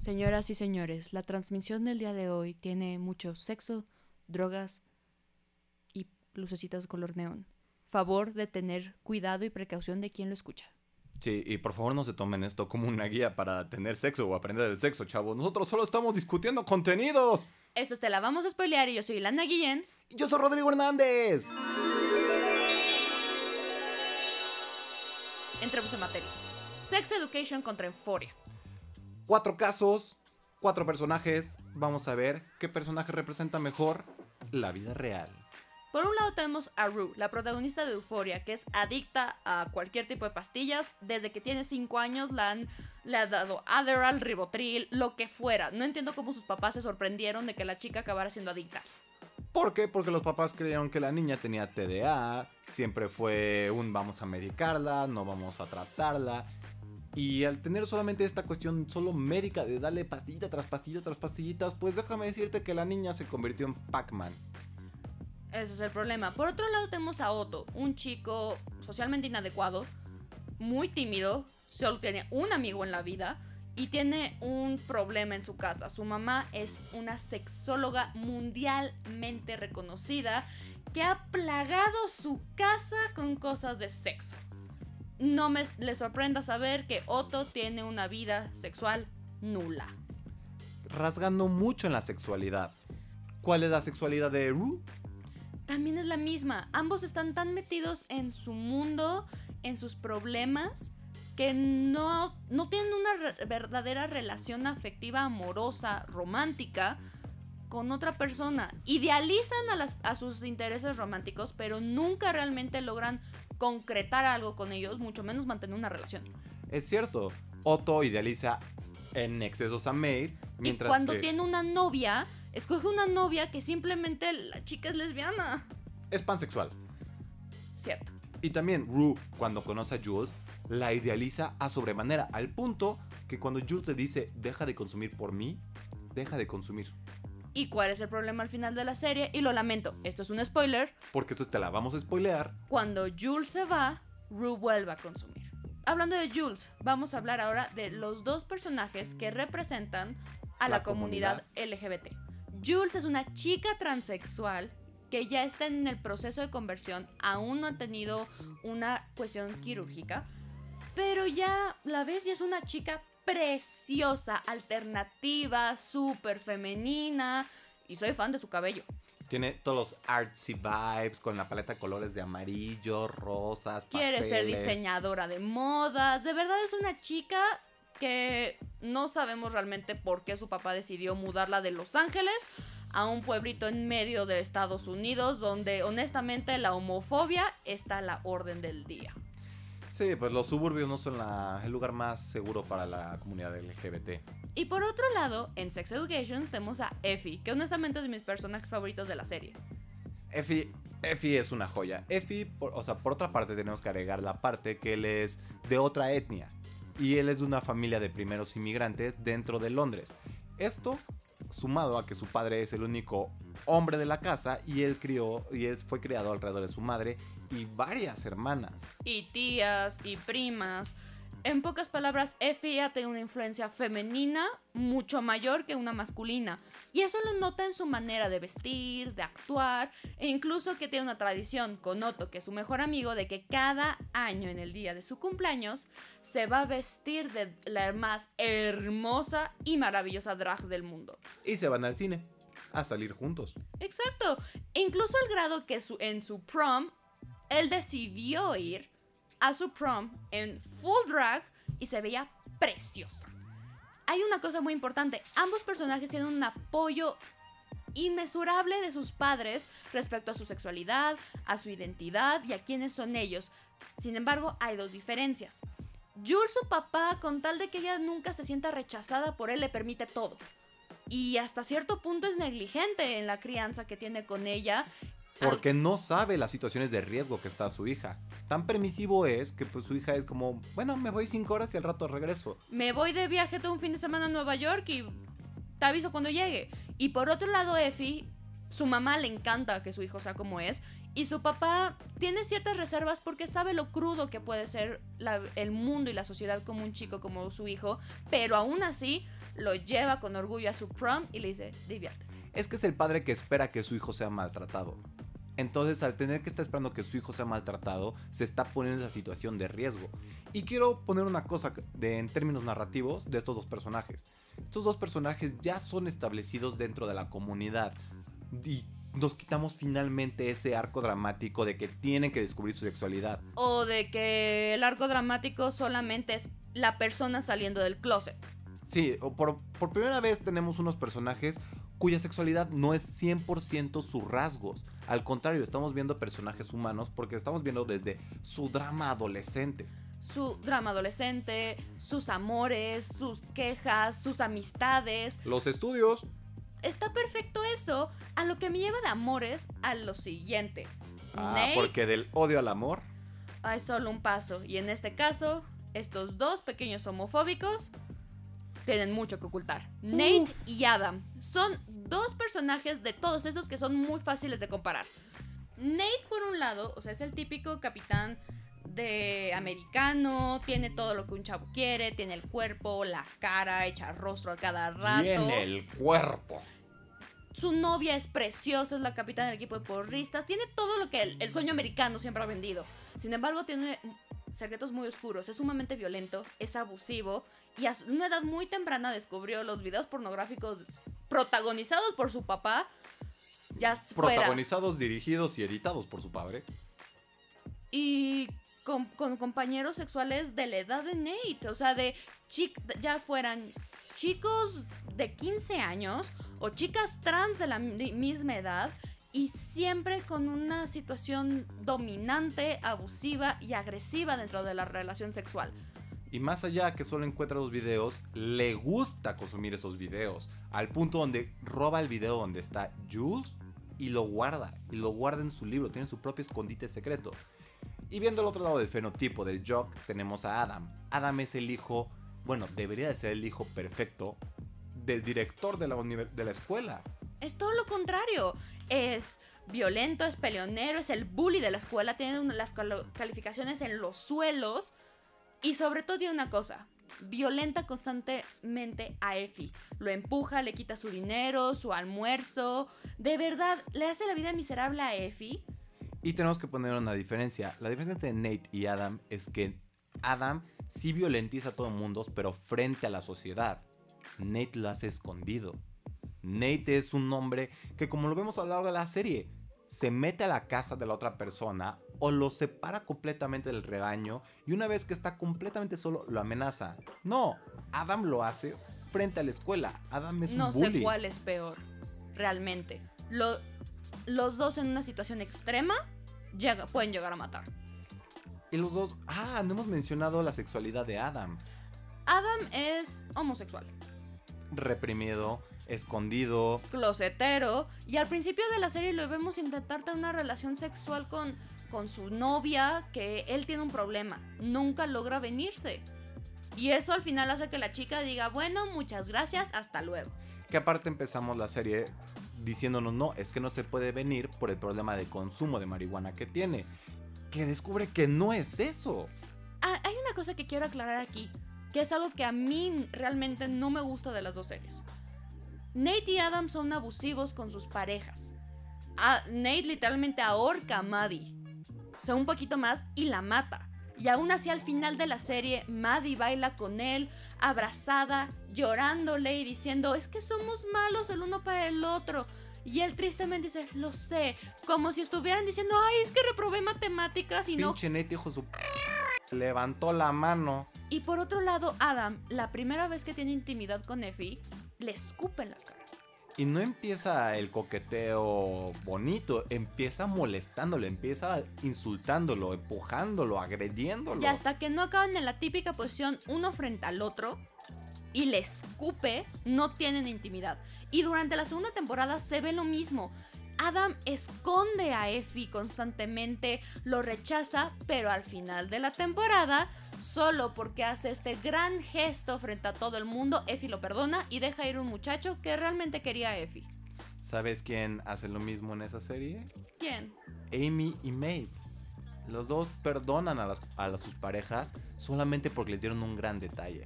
Señoras y señores, la transmisión del día de hoy tiene mucho sexo, drogas y lucecitas color neón. Favor de tener cuidado y precaución de quien lo escucha. Sí, y por favor no se tomen esto como una guía para tener sexo o aprender del sexo, chavos. Nosotros solo estamos discutiendo contenidos. Eso te la vamos a spoilear y yo soy Lana Guillén. Y Yo soy Rodrigo Hernández. Entremos en materia. Sex Education contra Euphoria. Cuatro casos, cuatro personajes. Vamos a ver qué personaje representa mejor la vida real. Por un lado tenemos a Rue, la protagonista de Euphoria, que es adicta a cualquier tipo de pastillas. Desde que tiene 5 años la han, le ha dado Adderall, Ribotril, lo que fuera. No entiendo cómo sus papás se sorprendieron de que la chica acabara siendo adicta. ¿Por qué? Porque los papás creyeron que la niña tenía TDA, siempre fue un vamos a medicarla, no vamos a tratarla. Y al tener solamente esta cuestión solo médica de darle pastillita tras pastilla tras pastillitas, pues déjame decirte que la niña se convirtió en Pac-Man. Ese es el problema. Por otro lado tenemos a Otto, un chico socialmente inadecuado, muy tímido, solo tiene un amigo en la vida y tiene un problema en su casa. Su mamá es una sexóloga mundialmente reconocida que ha plagado su casa con cosas de sexo. No me le sorprenda saber que Otto tiene una vida sexual nula. Rasgando mucho en la sexualidad. ¿Cuál es la sexualidad de Rue? también es la misma. Ambos están tan metidos en su mundo, en sus problemas, que no, no tienen una re- verdadera relación afectiva, amorosa, romántica con otra persona. Idealizan a, las- a sus intereses románticos, pero nunca realmente logran concretar algo con ellos, mucho menos mantener una relación. Es cierto, Otto idealiza en excesos a Maeve, Y mientras cuando que tiene una novia, escoge una novia que simplemente la chica es lesbiana. es pansexual. Cierto. Y también Rue, cuando conoce a Jules, la idealiza a sobremanera, al punto que cuando Jules le dice, deja de consumir por mí, deja de consumir. ¿Y cuál es el problema al final de la serie? Y lo lamento, esto es un spoiler. Porque esto te la vamos a spoilear. Cuando Jules se va, Rue vuelve a consumir. Hablando de Jules, vamos a hablar ahora de los dos personajes que representan a la, La comunidad, LGBT. Jules es una chica transexual que ya está en el proceso de conversión, aún no ha tenido una cuestión quirúrgica, pero ya la ves y es una chica preciosa, alternativa, súper femenina, y soy fan de su cabello. Tiene todos los artsy vibes con la paleta de colores de amarillo, rosas, Quiere ser diseñadora de modas. De verdad es una chica que no sabemos realmente por qué su papá decidió mudarla de Los Ángeles a un pueblito en medio de Estados Unidos donde honestamente la homofobia está a la orden del día. Sí, pues los suburbios no son la- el lugar más seguro para la comunidad LGBT. Y por otro lado, en Sex Education tenemos a Effie, que honestamente es de mis personajes favoritos de la serie. Effie, Effie es una joya. Effie, por- o sea, por otra parte tenemos que agregar la parte que él es de otra etnia. Y él es de una familia de primeros inmigrantes dentro de Londres. Esto sumado a que su padre es el único hombre de la casa y él crió y él fue criado alrededor de su madre y varias hermanas. y tías y primas. En pocas palabras, Effie ha tenido una influencia femenina mucho mayor que una masculina. Y eso lo nota en su manera de vestir, de actuar, e incluso que tiene una tradición con Otto, que es su mejor amigo, de que cada año en el día de su cumpleaños se va a vestir de la más hermosa y maravillosa drag del mundo. Y se van al cine a salir juntos. Exacto. E incluso al grado que su, en su prom, él decidió ir a su prom en full drag y se veía preciosa. Hay una cosa muy importante. Ambos personajes tienen un apoyo inmesurable de sus padres respecto a su sexualidad, a su identidad y a quiénes son ellos. Sin embargo, hay dos diferencias. Jules, su papá, con tal de que ella nunca se sienta rechazada por él, le permite todo. Y hasta cierto punto es negligente en la crianza que tiene con ella. Porque no sabe las situaciones de riesgo que está su hija. Tan permisivo es que pues su hija es como, bueno, me voy cinco horas y al rato regreso. Me voy de viaje todo un fin de semana a Nueva York y te aviso cuando llegue. Y por otro lado, Effie, su mamá le encanta que su hijo sea como es. Y su papá tiene ciertas reservas porque sabe lo crudo que puede ser la- el mundo y la sociedad como un chico como su hijo. Pero aún así, lo lleva con orgullo a su prom y le dice, diviértete. Es que es el padre que espera que su hijo sea maltratado. Entonces, al tener que estar esperando que su hijo sea maltratado, se está poniendo en esa situación de riesgo. Y quiero poner una cosa de, en términos narrativos de estos dos personajes. Estos dos personajes ya son establecidos dentro de la comunidad. Y nos quitamos finalmente ese arco dramático de que tienen que descubrir su sexualidad. O de que el arco dramático solamente es la persona saliendo del closet. Sí, por, por primera vez tenemos unos personajes cuya sexualidad no es 100% sus rasgos. Al contrario, estamos viendo personajes humanos porque estamos viendo desde su drama adolescente. Su drama adolescente, sus amores, sus quejas, sus amistades. Los estudios. Está perfecto eso. A lo que me lleva de amores a lo siguiente. Ah, Nate porque del odio al amor. hay solo un paso. Y en este caso, estos dos pequeños homofóbicos tienen mucho que ocultar. Nate y Adam son dos personajes de todos estos que son muy fáciles de comparar. Nate, por un lado, o sea, es el típico capitán de americano, tiene todo lo que un chavo quiere, tiene el cuerpo, la cara, echa rostro a cada rato. Tiene el cuerpo. Su novia es preciosa, es la capitana del equipo de porristas, tiene todo lo que el, el sueño americano siempre ha vendido. Sin embargo, tiene secretos muy oscuros, es sumamente violento, es abusivo y a una edad muy temprana descubrió los videos pornográficos protagonizados por su papá. Ya fuera. Protagonizados, dirigidos y editados por su padre. y con, con compañeros sexuales de la edad de Nate, o sea, de chic, ya fueran chicos de 15 años o chicas trans de la mi- misma edad y siempre con una situación dominante, abusiva y agresiva dentro de la relación sexual. Y más allá que solo encuentra los videos, le gusta consumir esos videos. Al punto donde roba el video donde está Jules y lo guarda. Y lo guarda en su libro, tiene su propio escondite secreto. Y viendo el otro lado del fenotipo del Jock, tenemos a Adam. Adam es el hijo, bueno, debería de ser el hijo perfecto del director de la, de la escuela. Es todo lo contrario. Es violento, es peleonero, es el bully de la escuela, tiene las calificaciones en los suelos y sobre todo tiene una cosa. Violenta constantemente a Effie. Lo empuja, le quita su dinero, su almuerzo. De verdad, le hace la vida miserable a Effie. Y tenemos que poner una diferencia. La diferencia entre Nate y Adam es que Adam sí violentiza a todo el mundo, pero frente a la sociedad. Nate lo hace escondido. Nate es un hombre que, como lo vemos a lo largo de la serie, se mete a la casa de la otra persona o lo separa completamente del rebaño y una vez que está completamente solo lo amenaza. No, Adam lo hace frente a la escuela. Adam es No un sé bully. cuál es peor, realmente. Lo- los dos en una situación extrema llega- pueden llegar a matar. Y los dos, ah, no hemos mencionado la sexualidad de Adam. Adam es homosexual. reprimido, escondido. closetero y al principio de la serie lo vemos intentar tener una relación sexual con, con su novia que él tiene un problema, nunca logra venirse. Y eso al final hace que la chica diga, bueno, muchas gracias, hasta luego. Que aparte empezamos la serie diciéndonos, no, es que no se puede venir por el problema de consumo de marihuana que tiene. Que descubre que no es eso. Ah, hay una cosa que quiero aclarar aquí, que es algo que a mí realmente no me gusta de las dos series. Nate y Adam son abusivos con sus parejas. Ah, Nate literalmente ahorca a Maddie. O sea, un poquito más y la mata. Y aún así al final de la serie, Maddie baila con él, abrazada, llorándole y diciendo, es que somos malos el uno para el otro. Y él tristemente dice, lo sé, como si estuvieran diciendo, ay, es que reprobé matemáticas y no Pinche Nate, hijo de su... Levantó la mano. Y por otro lado, Adam, la primera vez que tiene intimidad con Effie, le escupe en la cara. Y no empieza el coqueteo bonito, empieza molestándolo, empieza insultándolo, empujándolo, agrediéndolo. Y hasta que no acaban en la típica posición uno frente al otro y le escupe, no tienen intimidad. Y durante la segunda temporada se ve lo mismo. Adam esconde a Effie constantemente, lo rechaza, pero al final de la temporada, solo porque hace este gran gesto frente a todo el mundo, Effie lo perdona y deja ir un muchacho que realmente quería a Effie. ¿Sabes quién hace lo mismo en esa serie? ¿Quién? Amy y Maeve. Los dos perdonan a, las, a las- sus parejas solamente porque les dieron un gran detalle.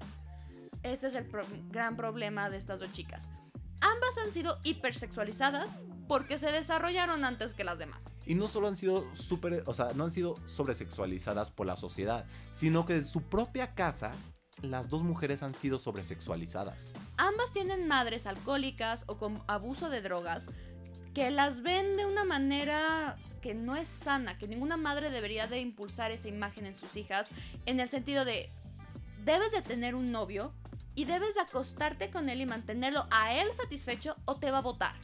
Ese es el pro- gran problema de estas dos chicas. Ambas han sido hipersexualizadas porque se desarrollaron antes que las demás. Y no solo han sido súper, o sea, no han sido sobresexualizadas por la sociedad, sino que desde su propia casa, las dos mujeres han sido sobresexualizadas. Ambas tienen madres alcohólicas o con abuso de drogas que las ven de una manera que no es sana, que ninguna madre debería de impulsar esa imagen en sus hijas, en el sentido de, debes de tener un novio y debes de acostarte con él y mantenerlo a él satisfecho o te va a votar.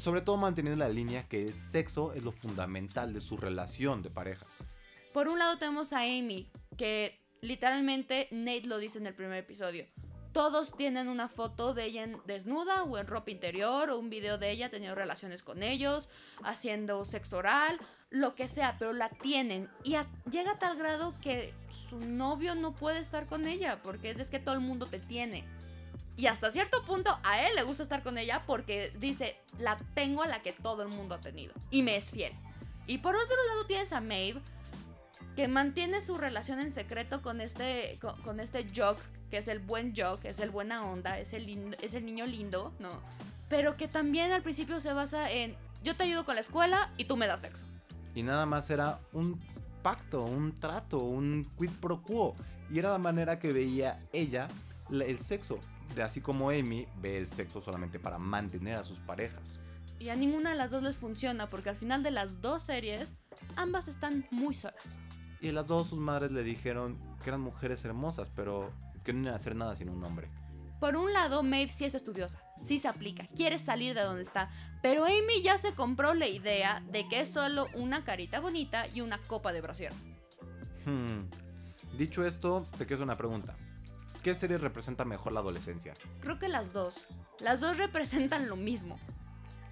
Sobre todo manteniendo la línea que el sexo es lo fundamental de su relación de parejas. Por un lado tenemos a Amy, que literalmente Nate lo dice en el primer episodio. Todos tienen una foto de ella en- desnuda o en ropa interior o un video de ella teniendo relaciones con ellos, haciendo sexo oral, lo que sea, pero la tienen. Y a- llega a tal grado que su novio no puede estar con ella porque es, es que todo el mundo te tiene. Y hasta cierto punto a él le gusta estar con ella porque dice, la tengo a la que todo el mundo ha tenido. Y me es fiel. Y por otro lado tienes a Maeve, que mantiene su relación en secreto con este, con, con este Jock, que es el buen Jock, es el buena onda, es el, lindo- es el niño lindo, ¿no? Pero que también al principio se basa en, yo te ayudo con la escuela y tú me das sexo. Y nada más era un pacto, un trato, un quid pro quo. Y era la manera que veía ella la- el sexo. De así como Amy ve el sexo solamente para mantener a sus parejas. Y a ninguna de las dos les funciona porque al final de las dos series, ambas están muy solas. Y las dos sus madres le dijeron que eran mujeres hermosas, pero que no iban a hacer nada sin un hombre. Por un lado, Maeve sí es estudiosa, sí se aplica, quiere salir de donde está, pero Amy ya se compró la idea de que es solo una carita bonita y una copa de brasier. Hmm. Dicho esto, te quiero hacer una pregunta. ¿Qué serie representa mejor la adolescencia? Creo que las dos. Las dos representan lo mismo.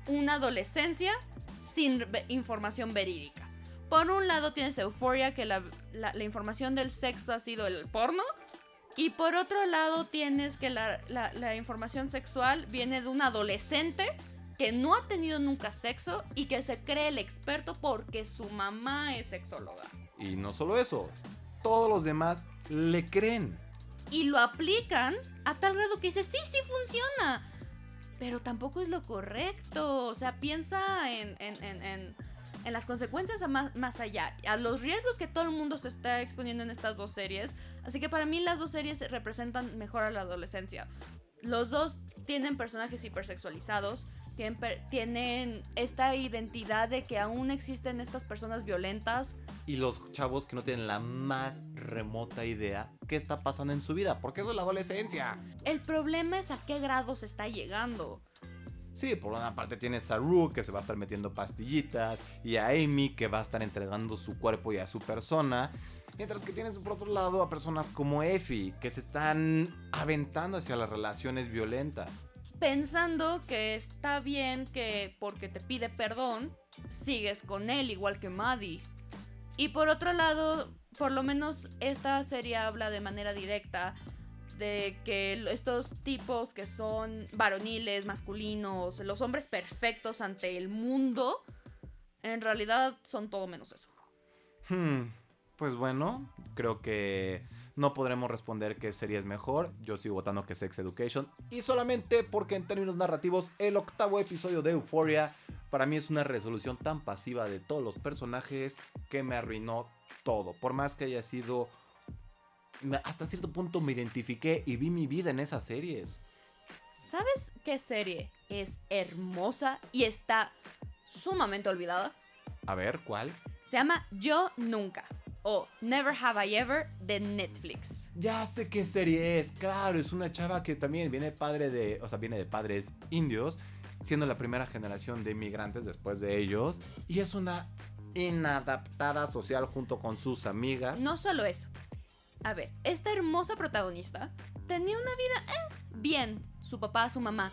Una adolescencia sin información verídica. Por un lado tienes Euphoria, que la, la- la información del sexo ha sido el porno. Y por otro lado tienes que la, la- la información sexual viene de un adolescente que no ha tenido nunca sexo y que se cree el experto porque su mamá es sexóloga. Y no solo eso, todos los demás le creen. Y lo aplican a tal grado que dice, sí, sí funciona. Pero tampoco es lo correcto. O sea, piensa en, en- en- en- en las consecuencias a más, más allá, a los riesgos que todo el mundo se está exponiendo en estas dos series. Así que para mí las dos series representan mejor a la adolescencia. Los dos tienen personajes hipersexualizados, tienen, tienen esta identidad de que aún existen estas personas violentas. Y los chavos que no tienen la más remota idea qué está pasando en su vida, porque eso es la adolescencia. El problema es a qué grado se está llegando. Sí, por una parte tienes a Rue que se va a estar metiendo pastillitas y a Amy que va a estar entregando su cuerpo y a su persona. Mientras que tienes por otro lado a personas como Effie que se están aventando hacia las relaciones violentas. Pensando que está bien que porque te pide perdón, sigues con él igual que Maddie. Y por otro lado, por lo menos esta serie habla de manera directa de que estos tipos que son varoniles, masculinos, los hombres perfectos ante el mundo, en realidad son todo menos eso. Hmm, pues bueno, creo que no podremos responder qué serie es mejor. Yo sigo votando que Sex Education. Y solamente porque en términos narrativos, el octavo episodio de Euphoria para mí es una resolución tan pasiva de todos los personajes que me arruinó todo. Por más que haya sido... Hasta cierto punto me identifiqué y vi mi vida en esas series. ¿Sabes qué serie es hermosa y está sumamente olvidada? A ver, ¿cuál? Se llama Yo Nunca o Never Have I Ever de Netflix. Ya sé qué serie es, claro, es una chava que también viene padre de, o sea, viene de padres indios, siendo la primera generación de inmigrantes después de ellos, y es una inadaptada social junto con sus amigas. No solo eso. A ver, esta hermosa protagonista tenía una vida eh, bien, su papá, su mamá,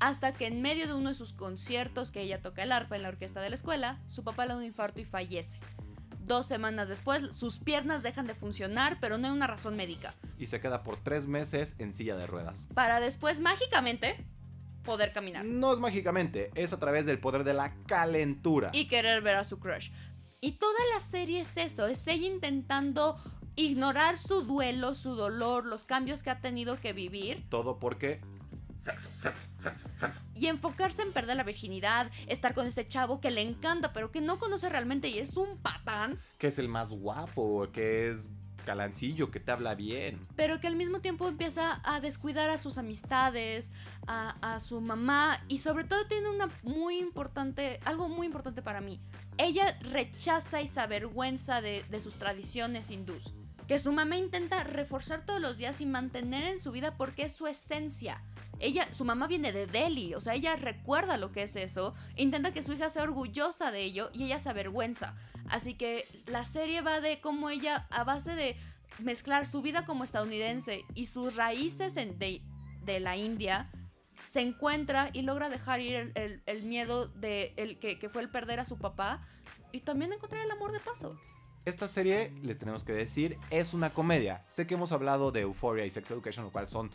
hasta que en medio de uno de sus conciertos que ella toca el arpa en la orquesta de la escuela, su papá le da un infarto y fallece. Dos semanas después, sus piernas dejan de funcionar, pero no hay una razón médica. Y se queda por tres meses en silla de ruedas. Para después, mágicamente, poder caminar. No es mágicamente, es a través del poder de la calentura. y querer ver a su crush. Y toda la serie es eso, es ella intentando ignorar su duelo, su dolor, los cambios que ha tenido que vivir Todo porque Sexo, sexo, sexo, sexo. y enfocarse en perder la virginidad, estar con este chavo que le encanta, pero que no conoce realmente y es un patán, que es el más guapo, que es calancillo, que te habla bien. pero que al mismo tiempo empieza a descuidar a sus amistades, a, a su mamá y sobre todo tiene una muy importante, algo muy importante para mí. Ella rechaza y se avergüenza de, de sus tradiciones hindús. Que su mamá intenta reforzar todos los días y mantener en su vida porque es su esencia. Ella, su mamá viene de Delhi, o sea, ella recuerda lo que es eso, intenta que su hija sea orgullosa de ello y ella se avergüenza. Así que la serie va de cómo ella, a base de mezclar su vida como estadounidense y sus raíces de, de la India, se encuentra y logra dejar ir el, el- el miedo de el que, que fue el perder a su papá y también encontrar el amor de paso. Esta serie, les tenemos que decir, es una comedia. Sé que hemos hablado de Euphoria y Sex Education, lo cual son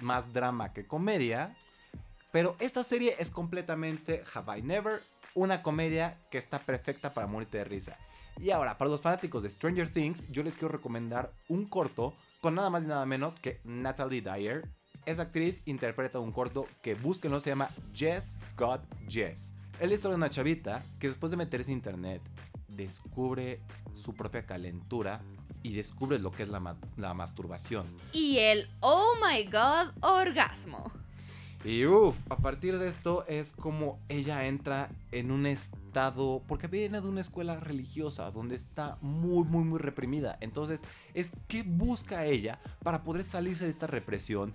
más drama que comedia. Pero esta serie es completamente Have I Never, una comedia que está perfecta para morirte de risa. Y ahora, para los fanáticos de Stranger Things, yo les quiero recomendar un corto con nada más y nada menos que Natalie Dyer. Esa actriz interpreta un corto que búsquenlo, se llama Jess Got Jess. Es la historia de una chavita que después de meterse a internet descubre su propia calentura y descubre lo que es la, ma- la masturbación. Y el oh my god orgasmo. Y uff, a partir de esto es como ella entra en un estado, porque viene de una escuela religiosa donde está muy, muy, muy reprimida. Entonces, es qué busca ella para poder salirse de esta represión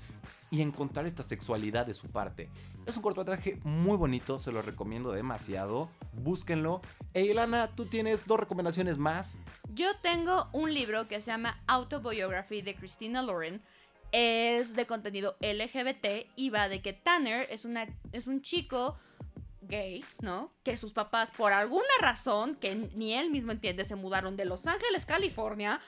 y encontrar esta sexualidad de su parte. Es un cortometraje muy bonito, se lo recomiendo demasiado. Búsquenlo. E Ilana, tú tienes dos recomendaciones más. Yo tengo un libro que se llama Autobiography de Christina Lauren. Es de contenido LGBT y va de que Tanner es, una, es un chico gay, ¿no? Que sus papás, por alguna razón que ni él mismo entiende, se mudaron de Los Ángeles, California,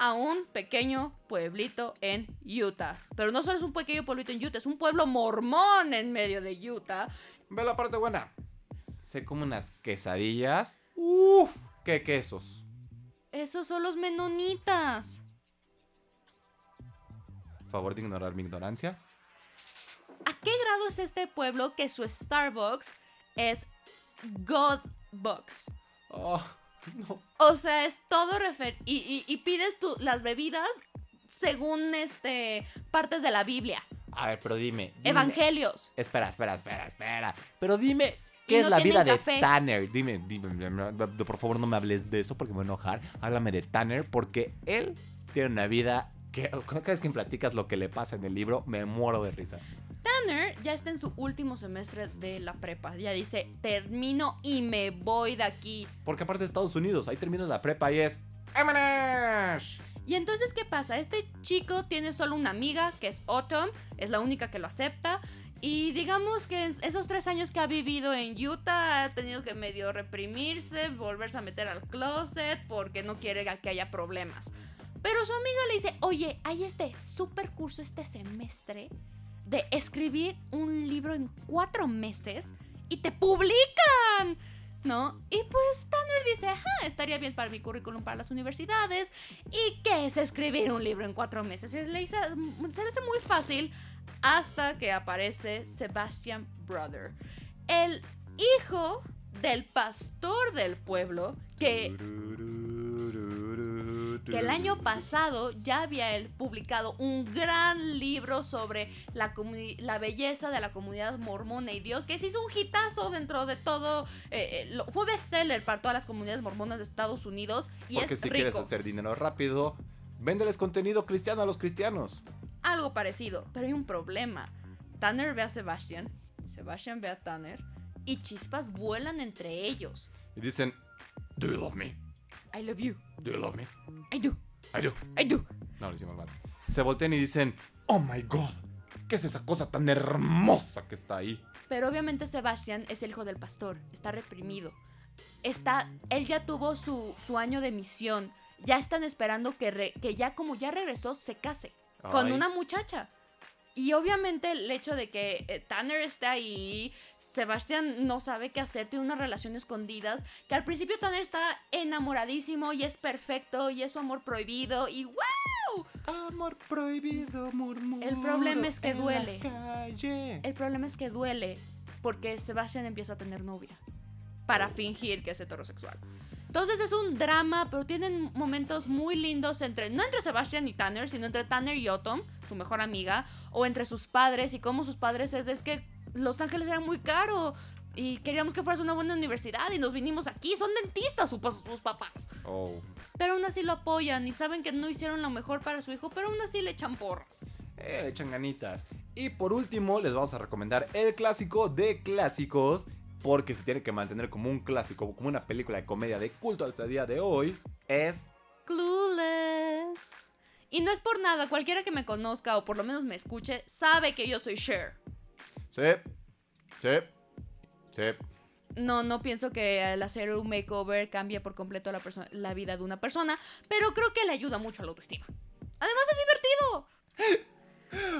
a un pequeño pueblito en Utah. Pero no solo es un pequeño pueblito en Utah, es un pueblo mormón en medio de Utah. Ve la parte buena. Se come unas quesadillas. Uff, qué quesos. Esos son los menonitas. Favor de ignorar mi ignorancia. ¿A qué grado es este pueblo que su Starbucks es Godbox? Oh, no. O sea, es todo refer... Y, y- y pides tú las bebidas según este partes de la Biblia, A ver, pero dime. dime- evangelios. Espera, espera, espera, espera. Pero dime, ¿qué es la vida café. de Tanner? Dime, dime, dime, por favor no me hables de eso porque me voy a enojar. Háblame de Tanner porque él tiene una vida que cada vez que platicas lo que le pasa en el libro me muero de risa. Tanner ya está en su último semestre de la prepa. Ya dice, termino y me voy de aquí. Porque aparte de Estados Unidos, ahí terminas la prepa y es... ¡Vámonos! Y entonces, ¿qué pasa? Este chico tiene solo una amiga, que es Autumn, es la única que lo acepta. Y digamos que esos tres años que ha vivido en Utah ha tenido que medio reprimirse, volverse a meter al closet porque no quiere que haya problemas. Pero su amiga le dice, oye, hay este super curso este semestre de escribir un libro en cuatro meses y te publican. ¿No? Y pues Tanner dice, ajá, estaría bien para mi currículum para las universidades. ¿Y qué es escribir un libro en cuatro meses? Se le, dice- se le hace muy fácil hasta que aparece Sebastian Brother, el hijo del pastor del pueblo que que el año pasado ya había él publicado un gran libro sobre la, la belleza de la comunidad mormona y Dios, que se hizo un hitazo dentro de todo, eh, eh, lo- fue bestseller para todas las comunidades mormonas de Estados Unidos y Porque es si rico. quieres hacer dinero rápido, véndeles contenido cristiano a los cristianos. Algo parecido, pero hay un problema. Tanner ve a Sebastian, Sebastian ve a Tanner y chispas vuelan entre ellos. Y dicen, ¿Do you love me? I love you, ¿Do you love me? I do, I do. I do. No, lo hicimos mal. Se voltean y dicen, Oh my god, ¿qué es esa cosa tan hermosa que está ahí? Pero obviamente Sebastián es el hijo del pastor, está reprimido. Está, él ya tuvo su, su año de misión. Ya están esperando que, re- que ya como ya regresó se case con una muchacha. Y obviamente el hecho de que eh, Tanner esté ahí Sebastián no sabe qué hacer, tiene unas relaciones escondidas, que al principio Tanner está enamoradísimo y es perfecto y es su amor prohibido y ¡wow! Amor prohibido, murmuro. El problema es que en la duele. calle. El problema es que duele porque Sebastián empieza a tener novia para fingir que es heterosexual. Entonces es un drama, pero tienen momentos muy lindos entre, no entre Sebastián y Tanner, sino entre Tanner y Autumn, su mejor amiga, o entre sus padres y cómo sus padres es, es que Los Ángeles era muy caro y queríamos que fueras una buena universidad y nos vinimos aquí, son dentistas sus, sus papás. Oh. Pero aún así lo apoyan y saben que no hicieron lo mejor para su hijo, pero aún así le echan porras. Eh, le echan ganitas. Y por último, les vamos a recomendar el clásico de clásicos. Porque se tiene que mantener como un clásico, como una película de comedia de culto hasta el día de hoy. Es. Clueless. Y no es por nada, cualquiera que me conozca o por lo menos me escuche sabe que yo soy Cher. Sí. Sí. Sí. No, no pienso que al hacer un makeover cambie por completo la, la vida de una persona, pero creo que le ayuda mucho a la autoestima. Además es divertido.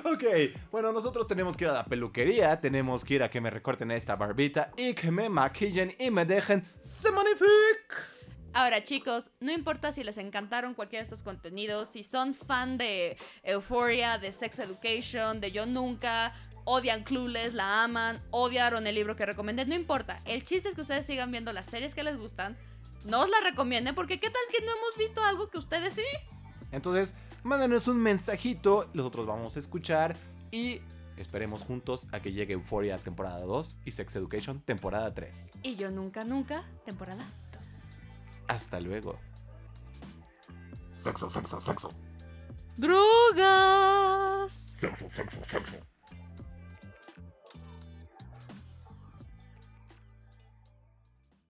Ok, bueno, nosotros tenemos que ir a la peluquería, tenemos que ir a que me recorten esta barbita y que me maquillen y me dejen se magnifique. Ahora chicos, no importa si les encantaron cualquiera de estos contenidos, si son fan de Euphoria, de Sex Education, de Yo Nunca, odian Clueless, la aman, odiaron el libro que recomendé, no importa. El chiste es que ustedes sigan viendo las series que les gustan, no os las recomienden porque qué tal que no hemos visto algo que ustedes sí. Entonces, mándanos un mensajito, nosotros vamos a escuchar y esperemos juntos a que llegue Euphoria temporada 2 y Sex Education temporada 3. Y Yo Nunca Nunca, temporada 2. Hasta luego. Sexo, sexo, sexo. Drogas. Sexo, sexo, sexo.